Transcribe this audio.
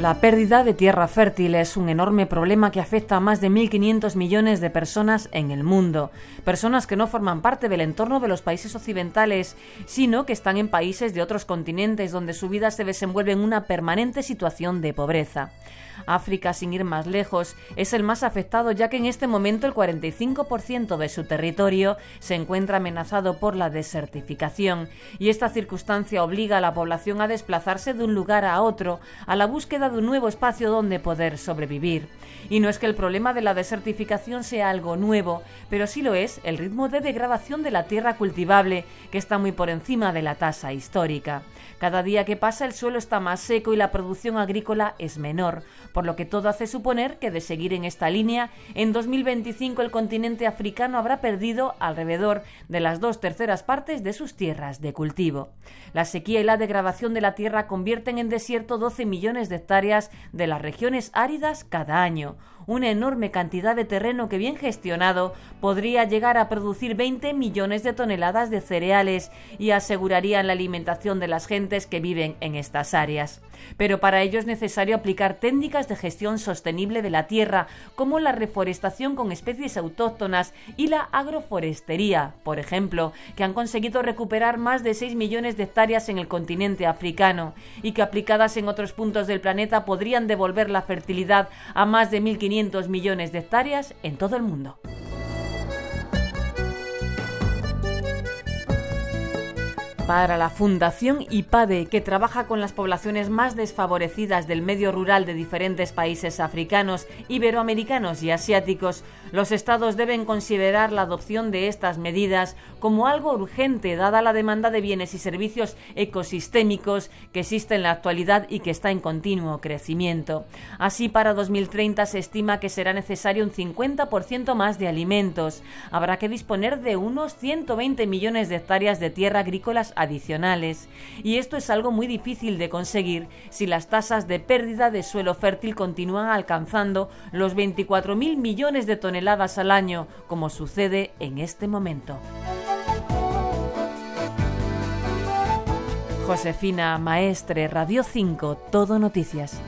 La pérdida de tierra fértil es un enorme problema que afecta a más de 1.500 millones de personas en el mundo. Personas que no forman parte del entorno de los países occidentales, sino que están en países de otros continentes donde su vida se desenvuelve en una permanente situación de pobreza. África, sin ir más lejos, es el más afectado ya que en este momento el 45% de su territorio se encuentra amenazado por la desertificación y esta circunstancia obliga a la población a desplazarse de un lugar a otro a la búsqueda de un nuevo espacio donde poder sobrevivir. Y no es que el problema de la desertificación sea algo nuevo, pero sí lo es el ritmo de degradación de la tierra cultivable, que está muy por encima de la tasa histórica. Cada día que pasa el suelo está más seco y la producción agrícola es menor, por lo que todo hace suponer que de seguir en esta línea, en 2025 el continente africano habrá perdido alrededor de las dos terceras partes de sus tierras de cultivo. La sequía y la degradación de la tierra convierten en desierto 12 millones de hectáreas de las regiones áridas cada año, una enorme cantidad de terreno que bien gestionado podría llegar a producir 20 millones de toneladas de cereales y asegurarían la alimentación de las gentes que viven en estas áreas. Pero para ello es necesario aplicar técnicas de gestión sostenible de la tierra, como la reforestación con especies autóctonas y la agroforestería, por ejemplo, que han conseguido recuperar más de 6 millones de hectáreas en el continente africano y que aplicadas en otros puntos del planeta podrían devolver la fertilidad a más de 1.500 millones de hectáreas en todo el mundo. Para la Fundación IPADE, que trabaja con las poblaciones más desfavorecidas del medio rural de diferentes países africanos, iberoamericanos y asiáticos, los estados deben considerar la adopción de estas medidas como algo urgente dada la demanda de bienes y servicios ecosistémicos que existe en la actualidad y que está en continuo crecimiento. Así, para 2030 se estima que será necesario un 50% más de alimentos. Habrá que disponer de unos 120 millones de hectáreas de tierra agrícolas adicionales, y esto es algo muy difícil de conseguir si las tasas de pérdida de suelo fértil continúan alcanzando los 24.000 millones de toneladas al año, como sucede en este momento. Josefina Maestre, Radio 5, Todo Noticias.